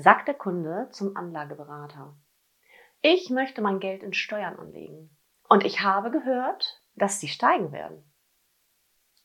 sagt der Kunde zum Anlageberater. Ich möchte mein Geld in Steuern anlegen. Und ich habe gehört, dass sie steigen werden.